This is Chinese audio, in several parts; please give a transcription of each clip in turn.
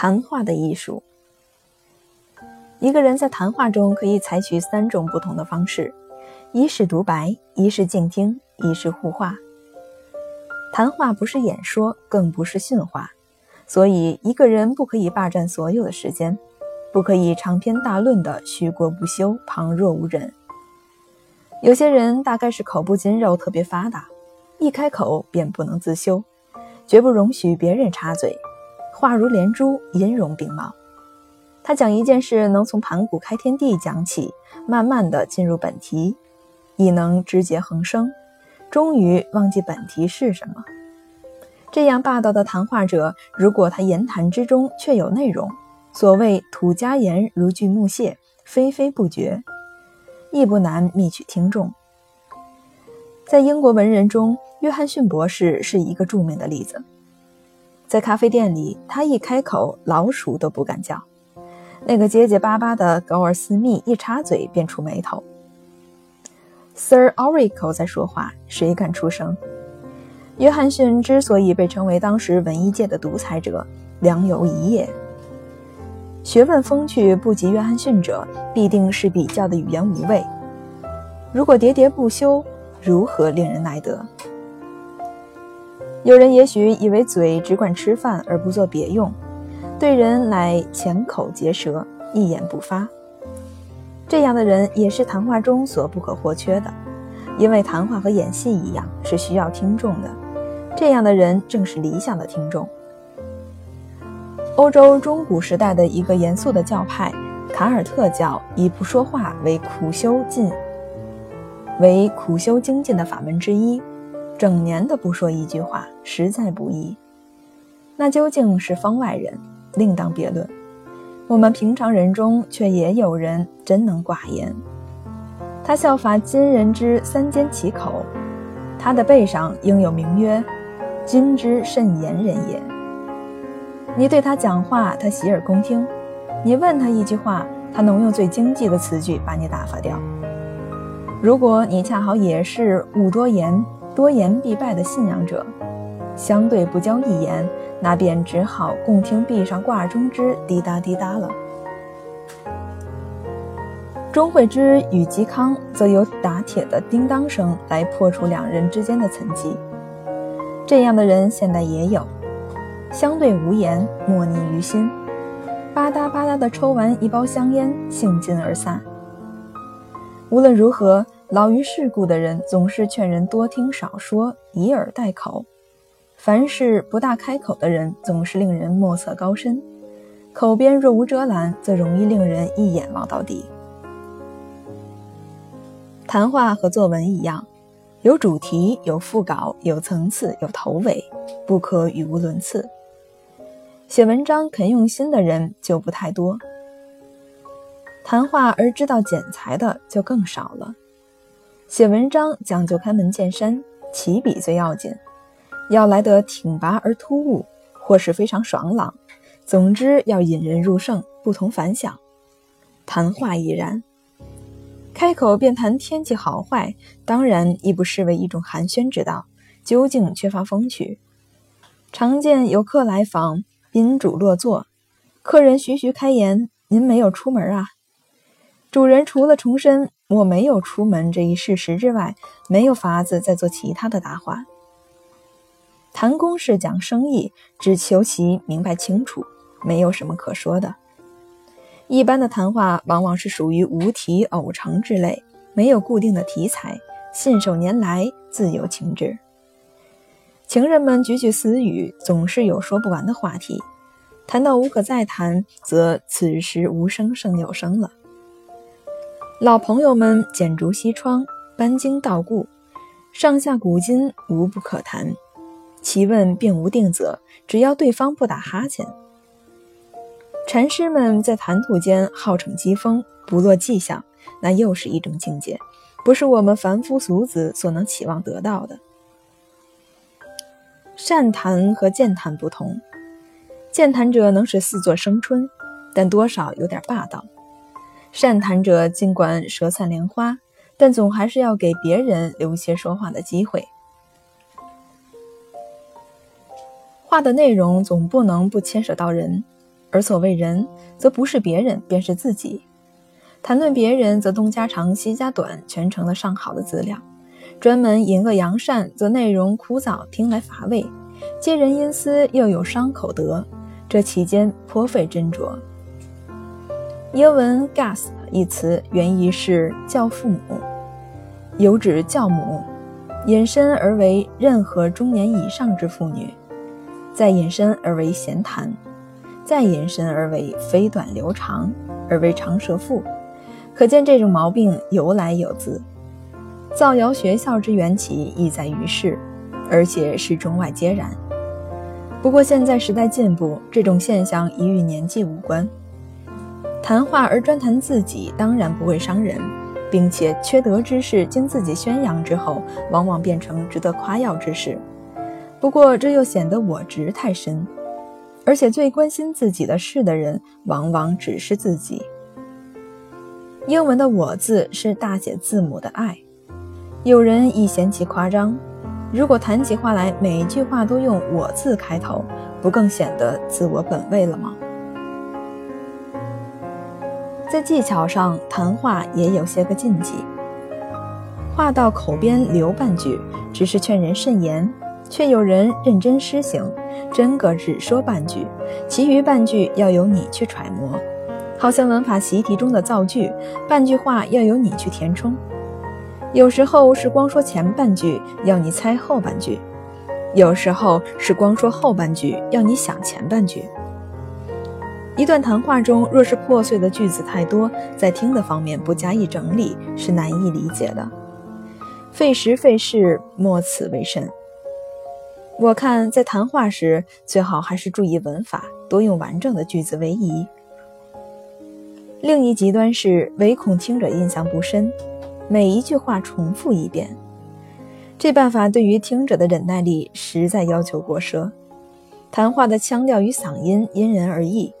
谈话的艺术。一个人在谈话中可以采取三种不同的方式：一是独白，一是静听，一是互话。谈话不是演说，更不是训话，所以一个人不可以霸占所有的时间，不可以长篇大论的虚过不休，旁若无人。有些人大概是口部筋肉特别发达，一开口便不能自修，绝不容许别人插嘴，话如连珠，音容并茂。他讲一件事，能从盘古开天地讲起，慢慢的进入本题，亦能枝节横生，终于忘记本题是什么。这样霸道的谈话者，如果他言谈之中却有内容，所谓土家言如锯木屑，非非不绝。亦不难觅取听众。在英国文人中，约翰逊博士是一个著名的例子。在咖啡店里，他一开口，老鼠都不敢叫。那个结结巴巴的高尔斯密一插嘴便出眉头。Sir Oracle 在说话，谁敢出声？约翰逊之所以被称为当时文艺界的独裁者，良有一也。学问风趣不及约翰逊者，必定是比较的语言无味。如果喋喋不休，如何令人耐得？有人也许以为嘴只管吃饭而不做别用，对人乃浅口结舌，一言不发。这样的人也是谈话中所不可或缺的，因为谈话和演戏一样，是需要听众的。这样的人正是理想的听众。欧洲中古时代的一个严肃的教派——卡尔特教，以不说话为苦修进，为苦修精进的法门之一。整年的不说一句话，实在不易。那究竟是方外人，另当别论。我们平常人中，却也有人真能寡言。他效法今人之三缄其口，他的背上应有名曰“今之甚言人也”。你对他讲话，他洗耳恭听；你问他一句话，他能用最经济的词句把你打发掉。如果你恰好也是勿多言、多言必败的信仰者，相对不交一言，那便只好共听壁上挂钟之滴答滴答了。钟会之与嵇康则由打铁的叮当声来破除两人之间的层级。这样的人，现代也有。相对无言，默逆于心，吧嗒吧嗒地抽完一包香烟，兴尽而散。无论如何，老于世故的人总是劝人多听少说，以耳代口；凡事不大开口的人，总是令人莫测高深。口边若无遮拦，则容易令人一眼望到底。谈话和作文一样，有主题，有副稿，有层次，有头尾，不可语无伦次。写文章肯用心的人就不太多，谈话而知道剪裁的就更少了。写文章讲究开门见山，起笔最要紧，要来得挺拔而突兀，或是非常爽朗，总之要引人入胜，不同凡响。谈话亦然，开口便谈天气好坏，当然亦不失为一种寒暄之道，究竟缺乏风趣。常见有客来访。宾主落座，客人徐徐开言：“您没有出门啊？”主人除了重申“我没有出门”这一事实之外，没有法子再做其他的答话。谈公事讲生意，只求其明白清楚，没有什么可说的。一般的谈话往往是属于无题偶成之类，没有固定的题材，信手拈来，自由情致。情人们举举私语，总是有说不完的话题。谈到无可再谈，则此时无声胜有声了。老朋友们剪竹西窗，搬经道故，上下古今无不可谈。其问并无定则，只要对方不打哈欠。禅师们在谈吐间好逞机锋，不落迹象，那又是一种境界，不是我们凡夫俗子所能期望得到的。善谈和健谈不同，健谈者能使四座生春，但多少有点霸道；善谈者尽管舌灿莲花，但总还是要给别人留些说话的机会。话的内容总不能不牵扯到人，而所谓人，则不是别人，便是自己。谈论别人，则东家长西家短，全成了上好的资料；专门引恶扬善，则内容枯燥，听来乏味；揭人阴私，又有伤口德，这其间颇费斟酌。英文 “gasp” 一词原意是教父母，有指教母，引申而为任何中年以上之妇女，再引申而为闲谈，再引申而为飞短流长，而为长舌妇。可见这种毛病由来有自，造谣学校之缘起亦在于世，而且是中外皆然。不过现在时代进步，这种现象已与年纪无关。谈话而专谈自己，当然不会伤人，并且缺德之事经自己宣扬之后，往往变成值得夸耀之事。不过这又显得我执太深，而且最关心自己的事的人，往往只是自己。英文的“我”字是大写字母的爱。有人亦嫌其夸张。如果谈起话来，每一句话都用“我”字开头，不更显得自我本位了吗？在技巧上，谈话也有些个禁忌。话到口边留半句，只是劝人慎言，却有人认真施行，真个只说半句，其余半句要由你去揣摩。好像文法习题中的造句，半句话要由你去填充；有时候是光说前半句，要你猜后半句；有时候是光说后半句，要你想前半句。一段谈话中，若是破碎的句子太多，在听的方面不加以整理，是难以理解的。费时费事，莫此为甚。我看在谈话时，最好还是注意文法，多用完整的句子为宜。另一极端是唯恐听者印象不深，每一句话重复一遍。这办法对于听者的忍耐力实在要求过奢。谈话的腔调与嗓音因人而异，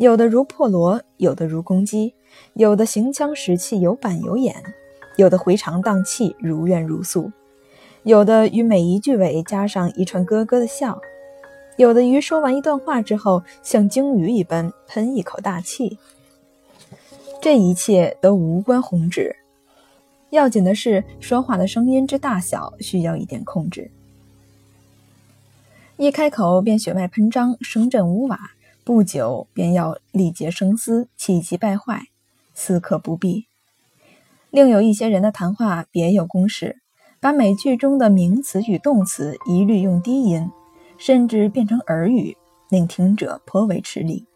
有的如破锣，有的如公鸡，有的行腔实气有板有眼，有的回肠荡气如怨如诉，有的于每一句尾加上一串咯咯的笑，有的于说完一段话之后像鲸鱼一般喷一口大气。这一切都无关宏旨，要紧的是说话的声音之大小需要一点控制。一开口便血脉喷张，声震屋瓦，不久便要力竭声嘶，气急败坏，此可不必。另有一些人的谈话别有公式，把每句中的名词与动词一律用低音，甚至变成耳语，令听者颇为吃力。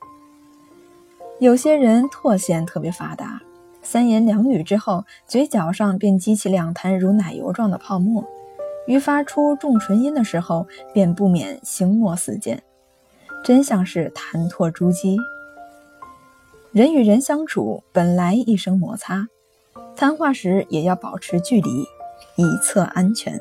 有些人唾腺特别发达，三言两语之后，嘴角上便激起两滩如奶油状的泡沫，于发出重唇音的时候，便不免星墨四溅，真像是谈唾珠玑。人与人相处本来一生摩擦，谈话时也要保持距离，以测安全。